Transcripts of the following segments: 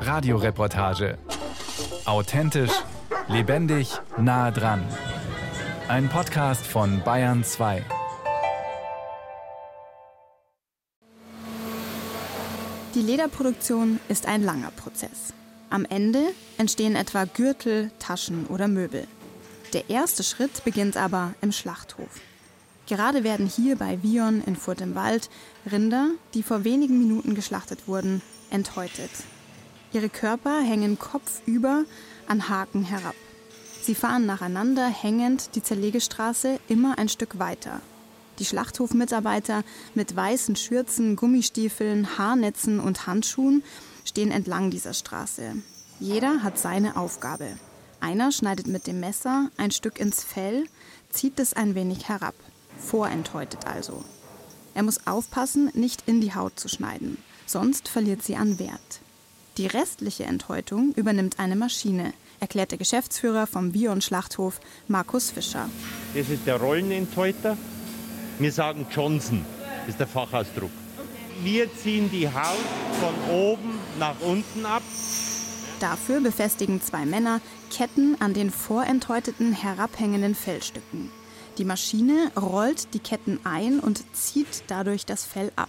Radioreportage. Authentisch, lebendig, nah dran. Ein Podcast von Bayern 2. Die Lederproduktion ist ein langer Prozess. Am Ende entstehen etwa Gürtel, Taschen oder Möbel. Der erste Schritt beginnt aber im Schlachthof. Gerade werden hier bei Vion in Furt im Wald Rinder, die vor wenigen Minuten geschlachtet wurden, enthäutet. Ihre Körper hängen kopfüber an Haken herab. Sie fahren nacheinander hängend die Zerlegestraße immer ein Stück weiter. Die Schlachthofmitarbeiter mit weißen Schürzen, Gummistiefeln, Haarnetzen und Handschuhen stehen entlang dieser Straße. Jeder hat seine Aufgabe. Einer schneidet mit dem Messer ein Stück ins Fell, zieht es ein wenig herab, vorenthäutet also. Er muss aufpassen, nicht in die Haut zu schneiden, sonst verliert sie an Wert. Die restliche Enthäutung übernimmt eine Maschine, erklärt der Geschäftsführer vom Bion Schlachthof Markus Fischer. Das ist der Rollenenthäuter. Wir sagen Johnson, ist der Fachausdruck. Wir ziehen die Haut von oben nach unten ab. Dafür befestigen zwei Männer Ketten an den vorenthäuteten herabhängenden Fellstücken. Die Maschine rollt die Ketten ein und zieht dadurch das Fell ab.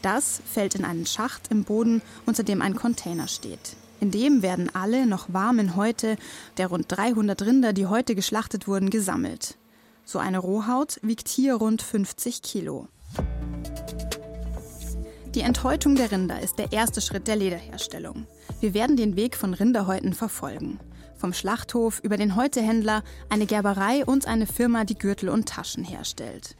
Das fällt in einen Schacht im Boden, unter dem ein Container steht. In dem werden alle noch warmen Häute der rund 300 Rinder, die heute geschlachtet wurden, gesammelt. So eine Rohhaut wiegt hier rund 50 Kilo. Die Enthäutung der Rinder ist der erste Schritt der Lederherstellung. Wir werden den Weg von Rinderhäuten verfolgen. Vom Schlachthof über den Häutehändler, eine Gerberei und eine Firma, die Gürtel und Taschen herstellt.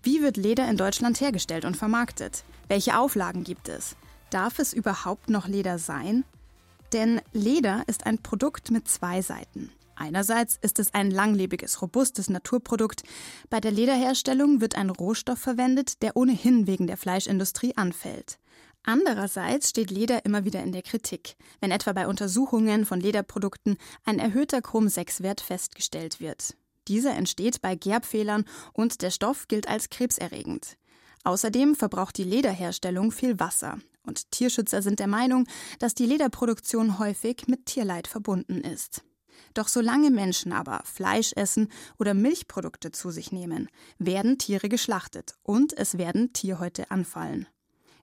Wie wird Leder in Deutschland hergestellt und vermarktet? Welche Auflagen gibt es? Darf es überhaupt noch Leder sein? Denn Leder ist ein Produkt mit zwei Seiten. Einerseits ist es ein langlebiges, robustes Naturprodukt. Bei der Lederherstellung wird ein Rohstoff verwendet, der ohnehin wegen der Fleischindustrie anfällt. Andererseits steht Leder immer wieder in der Kritik, wenn etwa bei Untersuchungen von Lederprodukten ein erhöhter Chrom-6-Wert festgestellt wird. Dieser entsteht bei Gerbfehlern und der Stoff gilt als krebserregend. Außerdem verbraucht die Lederherstellung viel Wasser und Tierschützer sind der Meinung, dass die Lederproduktion häufig mit Tierleid verbunden ist. Doch solange Menschen aber Fleisch essen oder Milchprodukte zu sich nehmen, werden Tiere geschlachtet und es werden Tierhäute anfallen.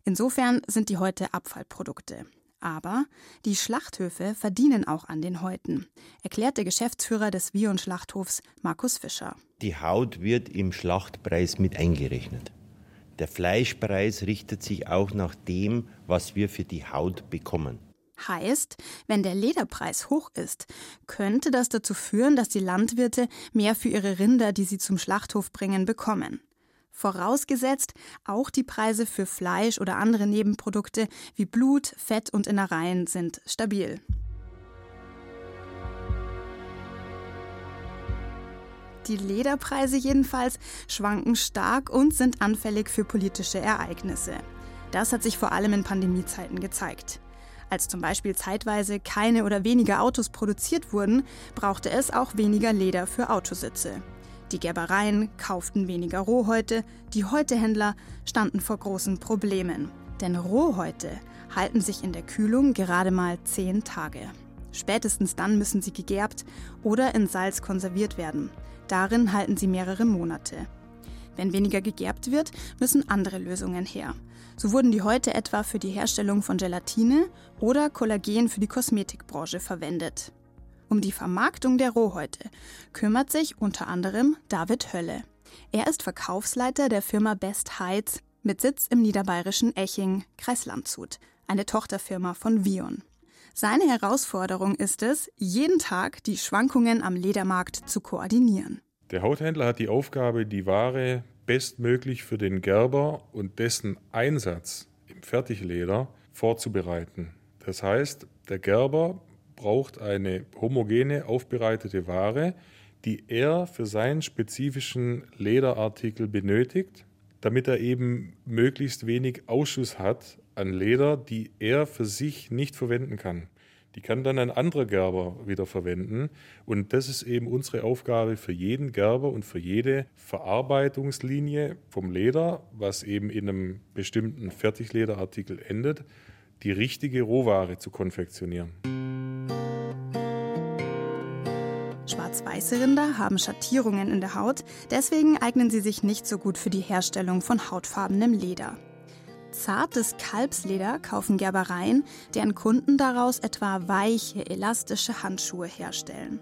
Insofern sind die Häute Abfallprodukte. Aber die Schlachthöfe verdienen auch an den Häuten, erklärt der Geschäftsführer des Vion Schlachthofs Markus Fischer. Die Haut wird im Schlachtpreis mit eingerechnet. Der Fleischpreis richtet sich auch nach dem, was wir für die Haut bekommen. Heißt, wenn der Lederpreis hoch ist, könnte das dazu führen, dass die Landwirte mehr für ihre Rinder, die sie zum Schlachthof bringen, bekommen. Vorausgesetzt, auch die Preise für Fleisch oder andere Nebenprodukte wie Blut, Fett und Innereien sind stabil. Die Lederpreise jedenfalls schwanken stark und sind anfällig für politische Ereignisse. Das hat sich vor allem in Pandemiezeiten gezeigt. Als zum Beispiel zeitweise keine oder weniger Autos produziert wurden, brauchte es auch weniger Leder für Autositze. Die Gerbereien kauften weniger Rohhäute, die Häutehändler standen vor großen Problemen. Denn Rohhäute halten sich in der Kühlung gerade mal zehn Tage. Spätestens dann müssen sie gegerbt oder in Salz konserviert werden. Darin halten sie mehrere Monate. Wenn weniger gegerbt wird, müssen andere Lösungen her. So wurden die heute etwa für die Herstellung von Gelatine oder Kollagen für die Kosmetikbranche verwendet. Um die Vermarktung der Rohhäute kümmert sich unter anderem David Hölle. Er ist Verkaufsleiter der Firma Best Heights mit Sitz im niederbayerischen Eching, Kreis Landshut, eine Tochterfirma von Vion. Seine Herausforderung ist es, jeden Tag die Schwankungen am Ledermarkt zu koordinieren. Der Hauthändler hat die Aufgabe, die Ware bestmöglich für den Gerber und dessen Einsatz im Fertigleder vorzubereiten. Das heißt, der Gerber braucht eine homogene, aufbereitete Ware, die er für seinen spezifischen Lederartikel benötigt, damit er eben möglichst wenig Ausschuss hat an Leder, die er für sich nicht verwenden kann. Die kann dann ein anderer Gerber wieder verwenden. Und das ist eben unsere Aufgabe für jeden Gerber und für jede Verarbeitungslinie vom Leder, was eben in einem bestimmten Fertiglederartikel endet, die richtige Rohware zu konfektionieren. Schwarz-weiße Rinder haben Schattierungen in der Haut, deswegen eignen sie sich nicht so gut für die Herstellung von hautfarbenem Leder. Zartes Kalbsleder kaufen Gerbereien, deren Kunden daraus etwa weiche, elastische Handschuhe herstellen.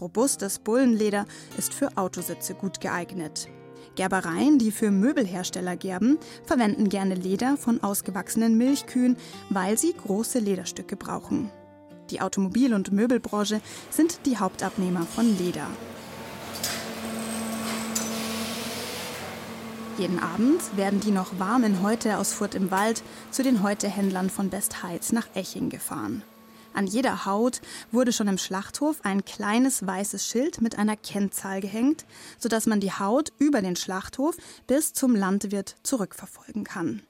Robustes Bullenleder ist für Autositze gut geeignet. Gerbereien, die für Möbelhersteller gerben, verwenden gerne Leder von ausgewachsenen Milchkühen, weil sie große Lederstücke brauchen. Die Automobil- und Möbelbranche sind die Hauptabnehmer von Leder. Jeden Abend werden die noch warmen Häute aus Furt im Wald zu den Häutehändlern von Bestheiz nach Eching gefahren. An jeder Haut wurde schon im Schlachthof ein kleines weißes Schild mit einer Kennzahl gehängt, sodass man die Haut über den Schlachthof bis zum Landwirt zurückverfolgen kann.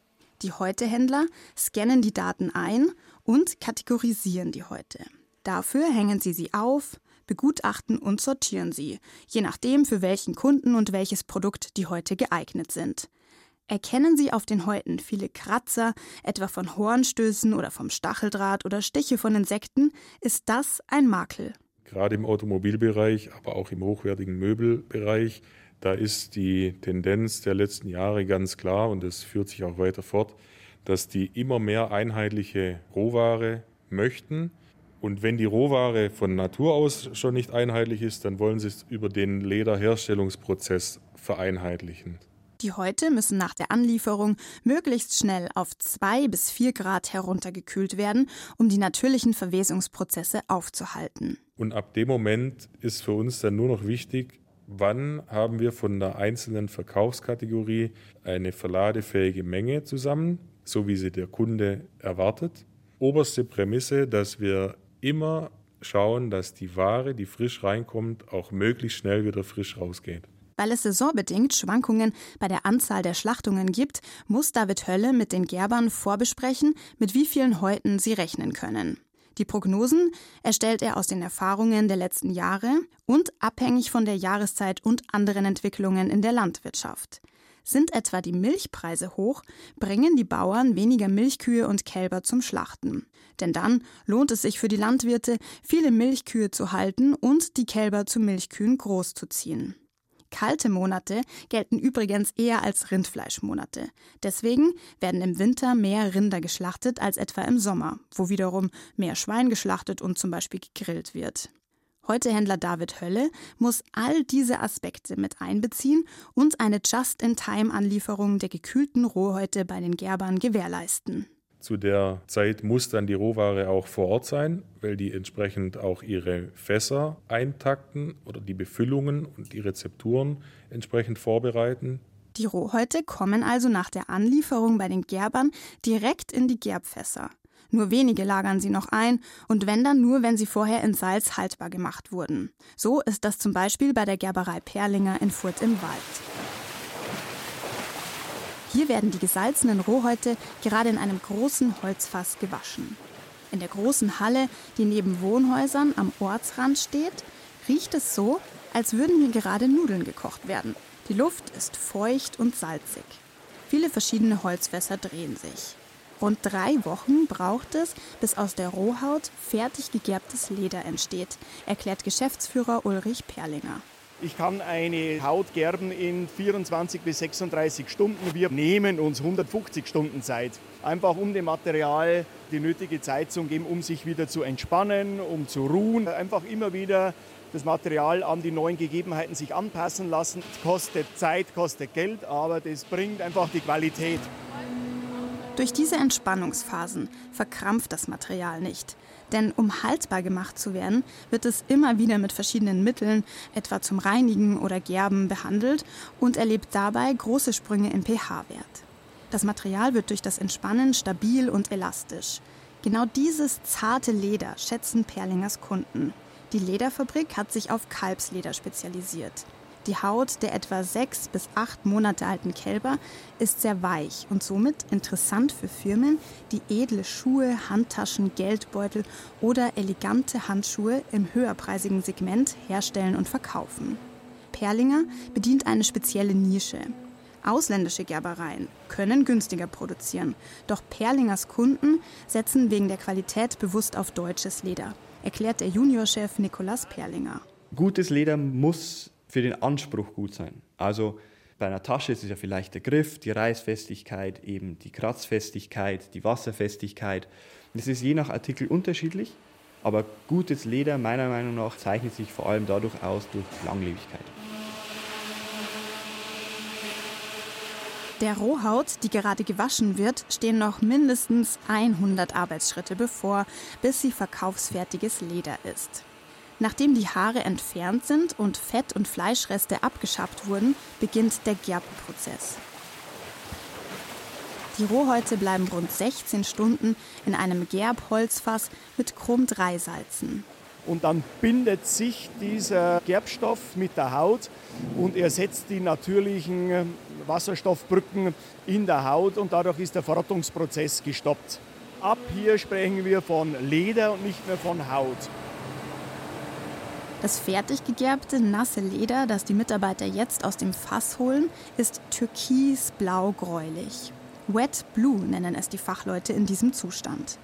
Die Häutehändler scannen die Daten ein und kategorisieren die Häute. Dafür hängen sie sie auf, begutachten und sortieren sie, je nachdem, für welchen Kunden und welches Produkt die Häute geeignet sind. Erkennen Sie auf den Häuten viele Kratzer, etwa von Hornstößen oder vom Stacheldraht oder Stiche von Insekten, ist das ein Makel. Gerade im Automobilbereich, aber auch im hochwertigen Möbelbereich, da ist die Tendenz der letzten Jahre ganz klar und das führt sich auch weiter fort, dass die immer mehr einheitliche Rohware möchten. Und wenn die Rohware von Natur aus schon nicht einheitlich ist, dann wollen sie es über den Lederherstellungsprozess vereinheitlichen. Die Häute müssen nach der Anlieferung möglichst schnell auf 2 bis 4 Grad heruntergekühlt werden, um die natürlichen Verwesungsprozesse aufzuhalten. Und ab dem Moment ist für uns dann nur noch wichtig, wann haben wir von der einzelnen Verkaufskategorie eine verladefähige Menge zusammen, so wie sie der Kunde erwartet. Oberste Prämisse, dass wir immer schauen, dass die Ware, die frisch reinkommt, auch möglichst schnell wieder frisch rausgeht. Weil es saisonbedingt Schwankungen bei der Anzahl der Schlachtungen gibt, muss David Hölle mit den Gerbern vorbesprechen, mit wie vielen Häuten sie rechnen können. Die Prognosen erstellt er aus den Erfahrungen der letzten Jahre und abhängig von der Jahreszeit und anderen Entwicklungen in der Landwirtschaft. Sind etwa die Milchpreise hoch, bringen die Bauern weniger Milchkühe und Kälber zum Schlachten. Denn dann lohnt es sich für die Landwirte, viele Milchkühe zu halten und die Kälber zu Milchkühen großzuziehen. Kalte Monate gelten übrigens eher als Rindfleischmonate. Deswegen werden im Winter mehr Rinder geschlachtet als etwa im Sommer, wo wiederum mehr Schwein geschlachtet und zum Beispiel gegrillt wird. Heute Händler David Hölle muss all diese Aspekte mit einbeziehen und eine Just-in-Time-Anlieferung der gekühlten Rohhäute bei den Gerbern gewährleisten. Zu der Zeit muss dann die Rohware auch vor Ort sein, weil die entsprechend auch ihre Fässer eintakten oder die Befüllungen und die Rezepturen entsprechend vorbereiten. Die Rohhäute kommen also nach der Anlieferung bei den Gerbern direkt in die Gerbfässer. Nur wenige lagern sie noch ein und wenn dann nur, wenn sie vorher in Salz haltbar gemacht wurden. So ist das zum Beispiel bei der Gerberei Perlinger in Furt im Wald. Hier werden die gesalzenen Rohhäute gerade in einem großen Holzfass gewaschen. In der großen Halle, die neben Wohnhäusern am Ortsrand steht, riecht es so, als würden hier gerade Nudeln gekocht werden. Die Luft ist feucht und salzig. Viele verschiedene Holzfässer drehen sich. Rund drei Wochen braucht es, bis aus der Rohhaut fertig gegerbtes Leder entsteht, erklärt Geschäftsführer Ulrich Perlinger. Ich kann eine Haut gerben in 24 bis 36 Stunden. Wir nehmen uns 150 Stunden Zeit, einfach um dem Material die nötige Zeit zu geben, um sich wieder zu entspannen, um zu ruhen. Einfach immer wieder das Material an die neuen Gegebenheiten sich anpassen lassen. Kostet Zeit, kostet Geld, aber das bringt einfach die Qualität. Durch diese Entspannungsphasen verkrampft das Material nicht. Denn um haltbar gemacht zu werden, wird es immer wieder mit verschiedenen Mitteln, etwa zum Reinigen oder Gerben, behandelt und erlebt dabei große Sprünge im pH-Wert. Das Material wird durch das Entspannen stabil und elastisch. Genau dieses zarte Leder schätzen Perlingers Kunden. Die Lederfabrik hat sich auf Kalbsleder spezialisiert. Die Haut der etwa sechs bis acht Monate alten Kälber ist sehr weich und somit interessant für Firmen, die edle Schuhe, Handtaschen, Geldbeutel oder elegante Handschuhe im höherpreisigen Segment herstellen und verkaufen. Perlinger bedient eine spezielle Nische. Ausländische Gerbereien können günstiger produzieren, doch Perlingers Kunden setzen wegen der Qualität bewusst auf deutsches Leder, erklärt der Juniorchef Nikolaus Perlinger. Gutes Leder muss für den Anspruch gut sein. Also bei einer Tasche ist es ja vielleicht der Griff, die Reißfestigkeit, eben die Kratzfestigkeit, die Wasserfestigkeit. Das ist je nach Artikel unterschiedlich, aber gutes Leder meiner Meinung nach zeichnet sich vor allem dadurch aus durch Langlebigkeit. Der Rohhaut, die gerade gewaschen wird, stehen noch mindestens 100 Arbeitsschritte bevor, bis sie verkaufsfertiges Leder ist. Nachdem die Haare entfernt sind und Fett- und Fleischreste abgeschabt wurden, beginnt der Gerbprozess. Die Rohhäute bleiben rund 16 Stunden in einem Gerbholzfass mit Chrom-3-Salzen und dann bindet sich dieser Gerbstoff mit der Haut und ersetzt die natürlichen äh, Wasserstoffbrücken in der Haut und dadurch ist der Verrottungsprozess gestoppt. Ab hier sprechen wir von Leder und nicht mehr von Haut. Das fertig gegerbte, nasse Leder, das die Mitarbeiter jetzt aus dem Fass holen, ist türkisblau-gräulich. Wet Blue nennen es die Fachleute in diesem Zustand.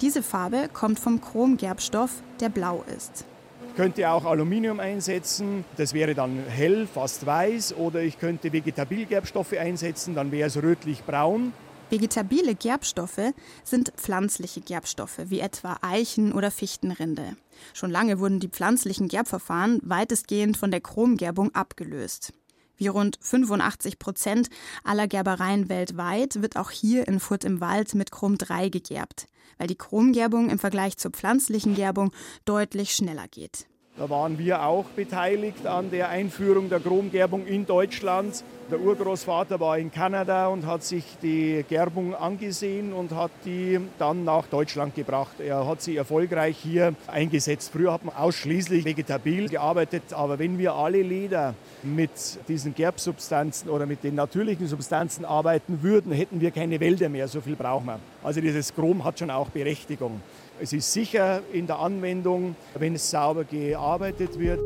Diese Farbe kommt vom Chromgerbstoff, der blau ist. Ich könnte auch Aluminium einsetzen, das wäre dann hell, fast weiß. Oder ich könnte Vegetabilgerbstoffe einsetzen, dann wäre es rötlich-braun. Vegetabile Gerbstoffe sind pflanzliche Gerbstoffe, wie etwa Eichen- oder Fichtenrinde. Schon lange wurden die pflanzlichen Gerbverfahren weitestgehend von der Chromgerbung abgelöst. Wie rund 85 Prozent aller Gerbereien weltweit wird auch hier in Furt im Wald mit Chrom 3 gegerbt, weil die Chromgerbung im Vergleich zur pflanzlichen Gerbung deutlich schneller geht. Da waren wir auch beteiligt an der Einführung der Chromgerbung in Deutschland. Der Urgroßvater war in Kanada und hat sich die Gerbung angesehen und hat die dann nach Deutschland gebracht. Er hat sie erfolgreich hier eingesetzt. Früher hat man ausschließlich vegetabil gearbeitet, aber wenn wir alle Leder mit diesen Gerbsubstanzen oder mit den natürlichen Substanzen arbeiten würden, hätten wir keine Wälder mehr. So viel brauchen wir. Also dieses Chrom hat schon auch Berechtigung. Es ist sicher in der Anwendung, wenn es sauber gearbeitet wird.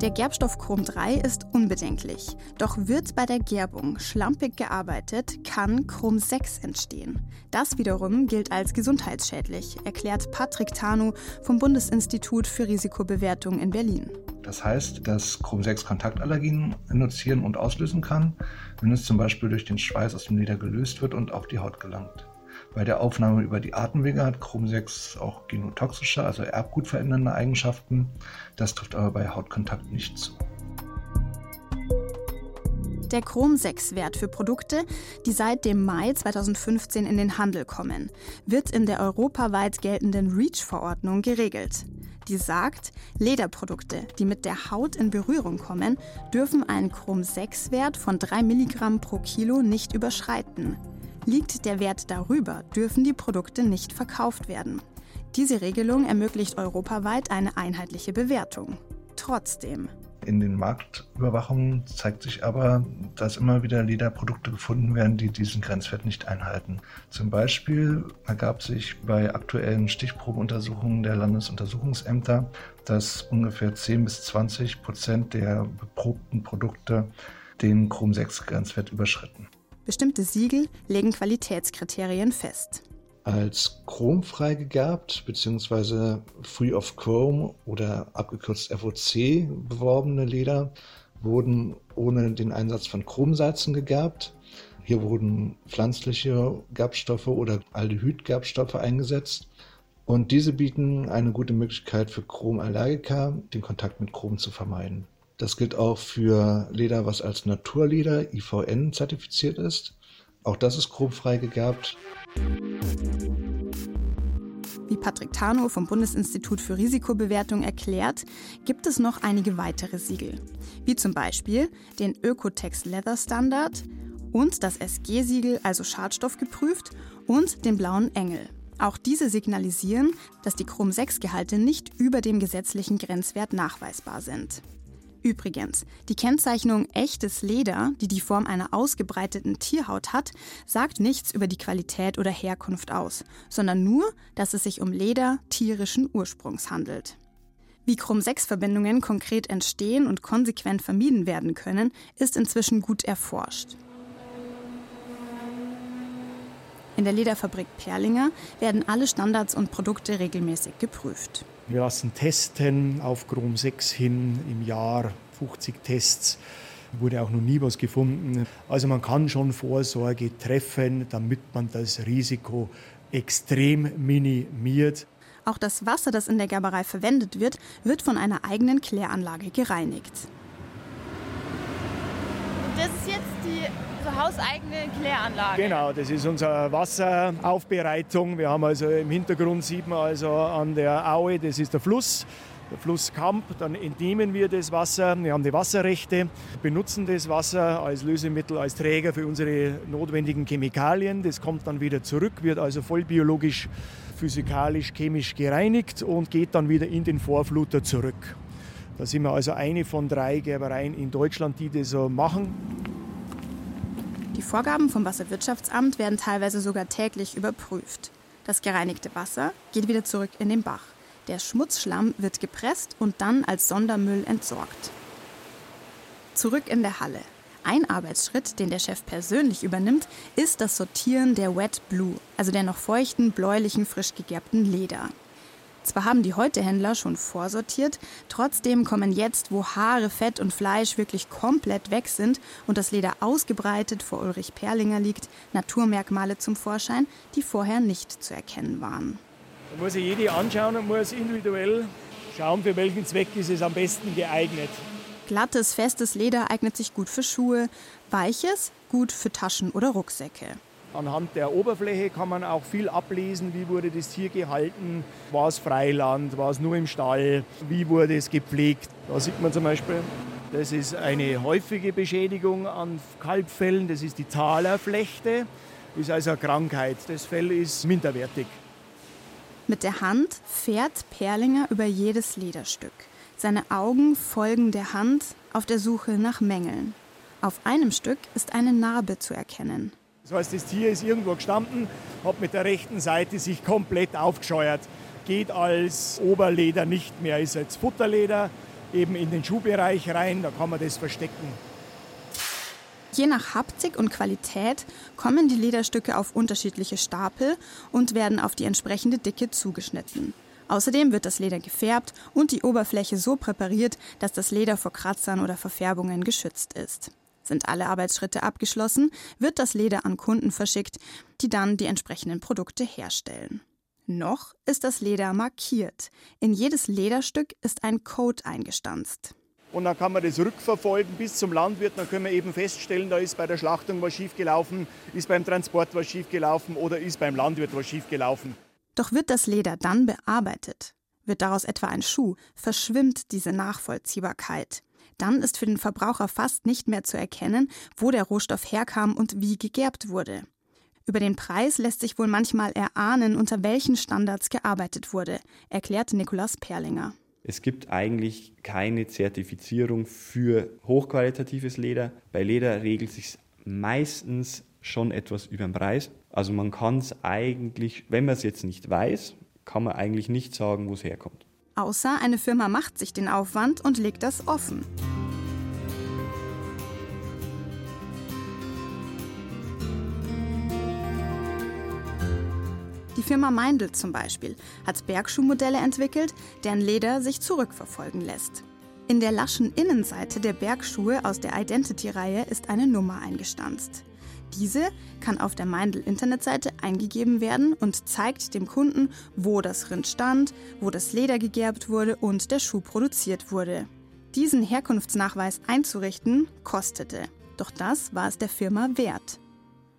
Der Gerbstoff Chrom 3 ist unbedenklich. Doch wird bei der Gerbung schlampig gearbeitet, kann Chrom 6 entstehen. Das wiederum gilt als gesundheitsschädlich, erklärt Patrick Tanu vom Bundesinstitut für Risikobewertung in Berlin. Das heißt, dass Chrom 6 Kontaktallergien induzieren und auslösen kann, wenn es zum Beispiel durch den Schweiß aus dem Leder gelöst wird und auf die Haut gelangt. Bei der Aufnahme über die Atemwege hat Chrom-6 auch genotoxische, also erbgutverändernde Eigenschaften. Das trifft aber bei Hautkontakt nicht zu. Der Chrom-6-Wert für Produkte, die seit dem Mai 2015 in den Handel kommen, wird in der europaweit geltenden REACH-Verordnung geregelt. Die sagt, Lederprodukte, die mit der Haut in Berührung kommen, dürfen einen Chrom-6-Wert von 3 Milligramm pro Kilo nicht überschreiten. Liegt der Wert darüber, dürfen die Produkte nicht verkauft werden. Diese Regelung ermöglicht europaweit eine einheitliche Bewertung. Trotzdem. In den Marktüberwachungen zeigt sich aber, dass immer wieder Lederprodukte gefunden werden, die diesen Grenzwert nicht einhalten. Zum Beispiel ergab sich bei aktuellen Stichprobenuntersuchungen der Landesuntersuchungsämter, dass ungefähr 10 bis 20 Prozent der beprobten Produkte den Chrom-6-Grenzwert überschritten. Bestimmte Siegel legen Qualitätskriterien fest. Als chromfrei gegerbt bzw. Free of Chrome oder abgekürzt FOC beworbene Leder wurden ohne den Einsatz von Chromsalzen gegerbt. Hier wurden pflanzliche Gerbstoffe oder Aldehyd-Gerbstoffe eingesetzt. Und diese bieten eine gute Möglichkeit für Chromallergiker, den Kontakt mit Chrom zu vermeiden. Das gilt auch für Leder, was als Naturleder IVN zertifiziert ist. Auch das ist chromfrei gegerbt. Wie Patrick Tarnow vom Bundesinstitut für Risikobewertung erklärt, gibt es noch einige weitere Siegel, wie zum Beispiel den Ökotex Leather Standard und das SG-Siegel, also schadstoffgeprüft, und den blauen Engel. Auch diese signalisieren, dass die Chrom-6-Gehalte nicht über dem gesetzlichen Grenzwert nachweisbar sind. Übrigens, die Kennzeichnung echtes Leder, die die Form einer ausgebreiteten Tierhaut hat, sagt nichts über die Qualität oder Herkunft aus, sondern nur, dass es sich um Leder tierischen Ursprungs handelt. Wie Chrom-6-Verbindungen konkret entstehen und konsequent vermieden werden können, ist inzwischen gut erforscht. In der Lederfabrik Perlinger werden alle Standards und Produkte regelmäßig geprüft. Wir lassen testen auf Chrom 6 hin im Jahr 50 Tests. Wurde auch noch nie was gefunden. Also man kann schon Vorsorge treffen, damit man das Risiko extrem minimiert. Auch das Wasser, das in der Gerberei verwendet wird, wird von einer eigenen Kläranlage gereinigt. Das ist jetzt die so hauseigene Kläranlage. Genau, das ist unsere Wasseraufbereitung. Wir haben also im Hintergrund sieht man also an der Aue, das ist der Fluss. Der Fluss Kamp, dann entnehmen wir das Wasser. Wir haben die Wasserrechte, benutzen das Wasser als Lösemittel, als Träger für unsere notwendigen Chemikalien. Das kommt dann wieder zurück, wird also voll biologisch, physikalisch, chemisch gereinigt und geht dann wieder in den Vorfluter zurück. Da sind wir also eine von drei Gerbereien in Deutschland, die das so machen. Die Vorgaben vom Wasserwirtschaftsamt werden teilweise sogar täglich überprüft. Das gereinigte Wasser geht wieder zurück in den Bach. Der Schmutzschlamm wird gepresst und dann als Sondermüll entsorgt. Zurück in der Halle. Ein Arbeitsschritt, den der Chef persönlich übernimmt, ist das Sortieren der Wet Blue, also der noch feuchten, bläulichen, frisch gegerbten Leder. Zwar haben die Häutehändler schon vorsortiert, trotzdem kommen jetzt, wo Haare, Fett und Fleisch wirklich komplett weg sind und das Leder ausgebreitet vor Ulrich Perlinger liegt, Naturmerkmale zum Vorschein, die vorher nicht zu erkennen waren. Da muss sich jede anschauen und muss individuell schauen, für welchen Zweck ist es am besten geeignet. Glattes, festes Leder eignet sich gut für Schuhe, weiches gut für Taschen oder Rucksäcke. Anhand der Oberfläche kann man auch viel ablesen, wie wurde das Tier gehalten, war es Freiland, war es nur im Stall, wie wurde es gepflegt. Da sieht man zum Beispiel, das ist eine häufige Beschädigung an Kalbfällen, das ist die Talerflechte, ist also eine Krankheit. Das Fell ist minderwertig. Mit der Hand fährt Perlinger über jedes Lederstück. Seine Augen folgen der Hand auf der Suche nach Mängeln. Auf einem Stück ist eine Narbe zu erkennen. Das heißt, das Tier ist irgendwo gestanden, hat mit der rechten Seite sich komplett aufgescheuert, geht als Oberleder nicht mehr, ist als Futterleder eben in den Schuhbereich rein, da kann man das verstecken. Je nach Haptik und Qualität kommen die Lederstücke auf unterschiedliche Stapel und werden auf die entsprechende Dicke zugeschnitten. Außerdem wird das Leder gefärbt und die Oberfläche so präpariert, dass das Leder vor Kratzern oder Verfärbungen geschützt ist. Sind alle Arbeitsschritte abgeschlossen, wird das Leder an Kunden verschickt, die dann die entsprechenden Produkte herstellen. Noch ist das Leder markiert. In jedes Lederstück ist ein Code eingestanzt. Und dann kann man das rückverfolgen bis zum Landwirt. Dann können wir eben feststellen, da ist bei der Schlachtung was schiefgelaufen, ist beim Transport was schiefgelaufen oder ist beim Landwirt was schiefgelaufen. Doch wird das Leder dann bearbeitet? Wird daraus etwa ein Schuh? Verschwimmt diese Nachvollziehbarkeit? Dann ist für den Verbraucher fast nicht mehr zu erkennen, wo der Rohstoff herkam und wie gegerbt wurde. Über den Preis lässt sich wohl manchmal erahnen, unter welchen Standards gearbeitet wurde, erklärt Nikolaus Perlinger. Es gibt eigentlich keine Zertifizierung für hochqualitatives Leder. Bei Leder regelt sich meistens schon etwas über den Preis. Also man kann es eigentlich, wenn man es jetzt nicht weiß, kann man eigentlich nicht sagen, wo es herkommt. Außer eine Firma macht sich den Aufwand und legt das offen. Die Firma Meindl zum Beispiel hat Bergschuhmodelle entwickelt, deren Leder sich zurückverfolgen lässt. In der laschen Innenseite der Bergschuhe aus der Identity-Reihe ist eine Nummer eingestanzt. Diese kann auf der Meindl-Internetseite eingegeben werden und zeigt dem Kunden, wo das Rind stand, wo das Leder gegerbt wurde und der Schuh produziert wurde. Diesen Herkunftsnachweis einzurichten, kostete. Doch das war es der Firma wert.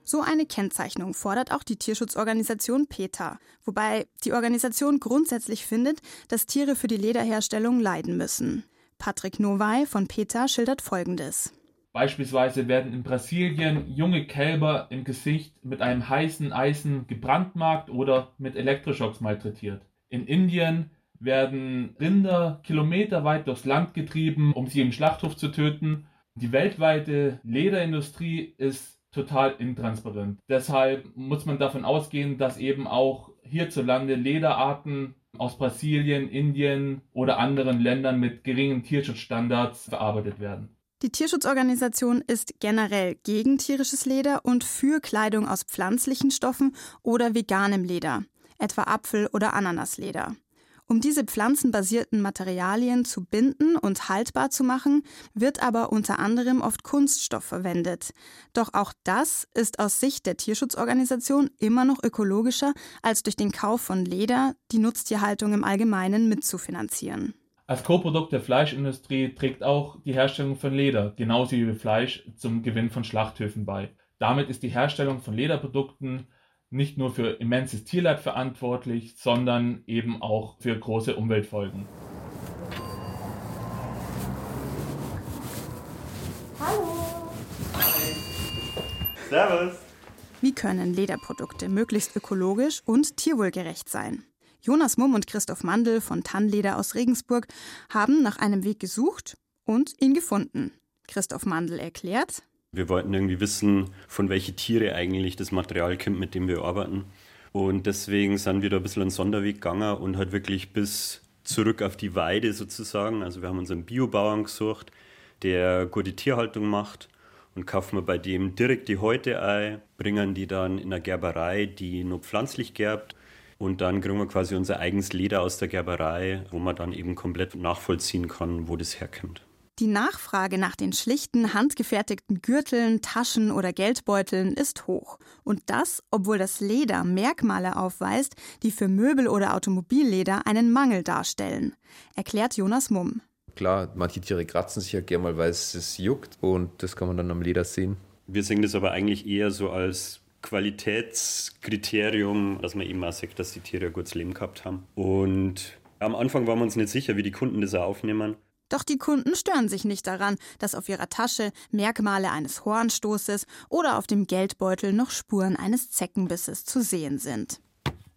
So eine Kennzeichnung fordert auch die Tierschutzorganisation PETA, wobei die Organisation grundsätzlich findet, dass Tiere für die Lederherstellung leiden müssen. Patrick Noway von PETA schildert Folgendes. Beispielsweise werden in Brasilien junge Kälber im Gesicht mit einem heißen Eisen gebrandmarkt oder mit Elektroschocks malträtiert. In Indien werden Rinder kilometerweit durchs Land getrieben, um sie im Schlachthof zu töten. Die weltweite Lederindustrie ist total intransparent. Deshalb muss man davon ausgehen, dass eben auch hierzulande Lederarten aus Brasilien, Indien oder anderen Ländern mit geringen Tierschutzstandards verarbeitet werden. Die Tierschutzorganisation ist generell gegen tierisches Leder und für Kleidung aus pflanzlichen Stoffen oder veganem Leder, etwa Apfel- oder Ananasleder. Um diese pflanzenbasierten Materialien zu binden und haltbar zu machen, wird aber unter anderem oft Kunststoff verwendet. Doch auch das ist aus Sicht der Tierschutzorganisation immer noch ökologischer, als durch den Kauf von Leder die Nutztierhaltung im Allgemeinen mitzufinanzieren. Als Co-Produkt der Fleischindustrie trägt auch die Herstellung von Leder, genauso wie Fleisch, zum Gewinn von Schlachthöfen bei. Damit ist die Herstellung von Lederprodukten nicht nur für immenses Tierleid verantwortlich, sondern eben auch für große Umweltfolgen. Hallo. Servus. Wie können Lederprodukte möglichst ökologisch und tierwohlgerecht sein? Jonas Mumm und Christoph Mandl von Tannleder aus Regensburg haben nach einem Weg gesucht und ihn gefunden. Christoph Mandl erklärt, wir wollten irgendwie wissen, von welchen Tiere eigentlich das Material kommt, mit dem wir arbeiten. Und deswegen sind wir da ein bisschen einen Sonderweg gegangen und halt wirklich bis zurück auf die Weide sozusagen. Also wir haben uns einen Biobauern gesucht, der gute Tierhaltung macht und kaufen wir bei dem direkt die Häute ein, bringen die dann in eine Gerberei, die nur pflanzlich gerbt und dann kriegen wir quasi unser eigenes Leder aus der Gerberei, wo man dann eben komplett nachvollziehen kann, wo das herkommt. Die Nachfrage nach den schlichten, handgefertigten Gürteln, Taschen oder Geldbeuteln ist hoch. Und das, obwohl das Leder Merkmale aufweist, die für Möbel- oder Automobilleder einen Mangel darstellen, erklärt Jonas Mumm. Klar, manche Tiere kratzen sich ja gerne mal, weil es, es juckt und das kann man dann am Leder sehen. Wir sehen das aber eigentlich eher so als Qualitätskriterium, dass man eben auch sagt, dass die Tiere ein gutes Leben gehabt haben. Und am Anfang waren wir uns nicht sicher, wie die Kunden das auch aufnehmen. Doch die Kunden stören sich nicht daran, dass auf ihrer Tasche Merkmale eines Hornstoßes oder auf dem Geldbeutel noch Spuren eines Zeckenbisses zu sehen sind.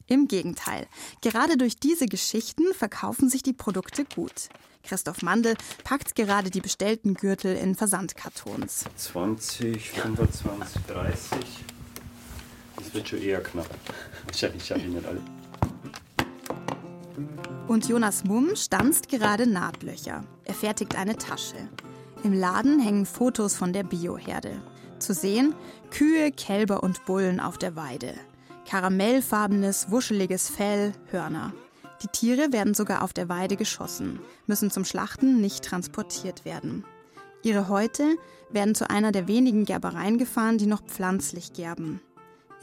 Im Gegenteil, gerade durch diese Geschichten verkaufen sich die Produkte gut. Christoph Mandel packt gerade die bestellten Gürtel in Versandkartons. 20, 25, 30. Das wird schon eher knapp. Wahrscheinlich schaffe ich nicht alle. Und Jonas Mumm stanzt gerade Nahtlöcher. Er fertigt eine Tasche. Im Laden hängen Fotos von der Bioherde. Zu sehen Kühe, Kälber und Bullen auf der Weide. Karamellfarbenes, wuscheliges Fell, Hörner. Die Tiere werden sogar auf der Weide geschossen, müssen zum Schlachten nicht transportiert werden. Ihre Häute werden zu einer der wenigen Gerbereien gefahren, die noch pflanzlich gerben.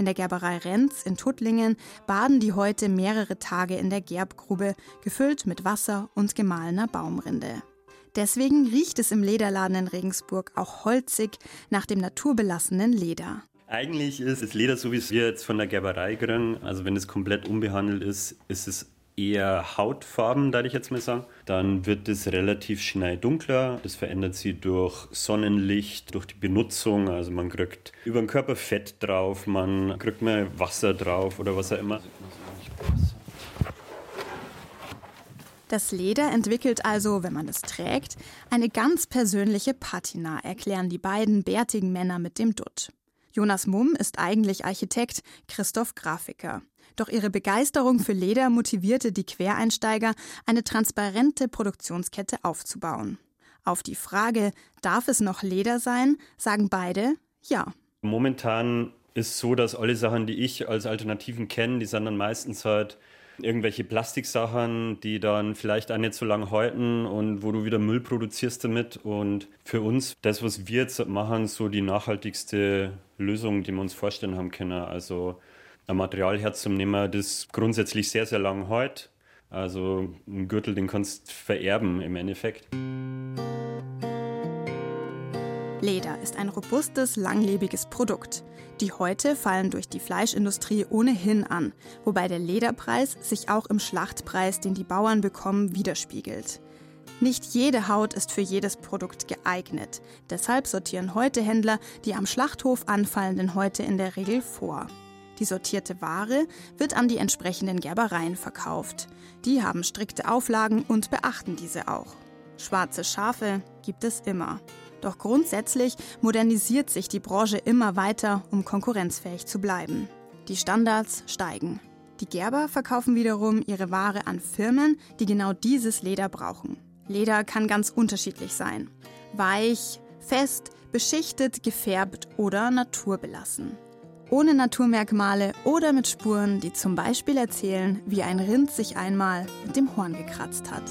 In der Gerberei Renz in Tuttlingen baden die heute mehrere Tage in der Gerbgrube, gefüllt mit Wasser und gemahlener Baumrinde. Deswegen riecht es im Lederladen in Regensburg auch holzig nach dem naturbelassenen Leder. Eigentlich ist das Leder, so wie es wir jetzt von der Gerberei kriegen, also wenn es komplett unbehandelt ist, ist es eher Hautfarben, würde ich jetzt mal sagen. Dann wird es relativ schnell dunkler. Das verändert sich durch Sonnenlicht, durch die Benutzung. Also man kriegt über den Körper Fett drauf, man kriegt mal Wasser drauf oder was auch immer. Das Leder entwickelt also, wenn man es trägt, eine ganz persönliche Patina, erklären die beiden bärtigen Männer mit dem Dutt. Jonas Mumm ist eigentlich Architekt, Christoph Grafiker. Doch ihre Begeisterung für Leder motivierte die Quereinsteiger, eine transparente Produktionskette aufzubauen. Auf die Frage, darf es noch Leder sein, sagen beide ja. Momentan ist so, dass alle Sachen, die ich als Alternativen kenne, die sind dann meistens halt irgendwelche Plastiksachen, die dann vielleicht auch nicht so lange halten und wo du wieder Müll produzierst damit. Und für uns, das, was wir jetzt machen, so die nachhaltigste Lösung, die wir uns vorstellen haben können. Also ein Material herzunehmen, das grundsätzlich sehr, sehr lang hält. Also ein Gürtel, den kannst du vererben im Endeffekt. Leder ist ein robustes, langlebiges Produkt. Die Häute fallen durch die Fleischindustrie ohnehin an, wobei der Lederpreis sich auch im Schlachtpreis, den die Bauern bekommen, widerspiegelt. Nicht jede Haut ist für jedes Produkt geeignet. Deshalb sortieren Häutehändler die am Schlachthof anfallenden Häute in der Regel vor. Die sortierte Ware wird an die entsprechenden Gerbereien verkauft. Die haben strikte Auflagen und beachten diese auch. Schwarze Schafe gibt es immer. Doch grundsätzlich modernisiert sich die Branche immer weiter, um konkurrenzfähig zu bleiben. Die Standards steigen. Die Gerber verkaufen wiederum ihre Ware an Firmen, die genau dieses Leder brauchen. Leder kann ganz unterschiedlich sein. Weich, fest, beschichtet, gefärbt oder naturbelassen. Ohne Naturmerkmale oder mit Spuren, die zum Beispiel erzählen, wie ein Rind sich einmal mit dem Horn gekratzt hat.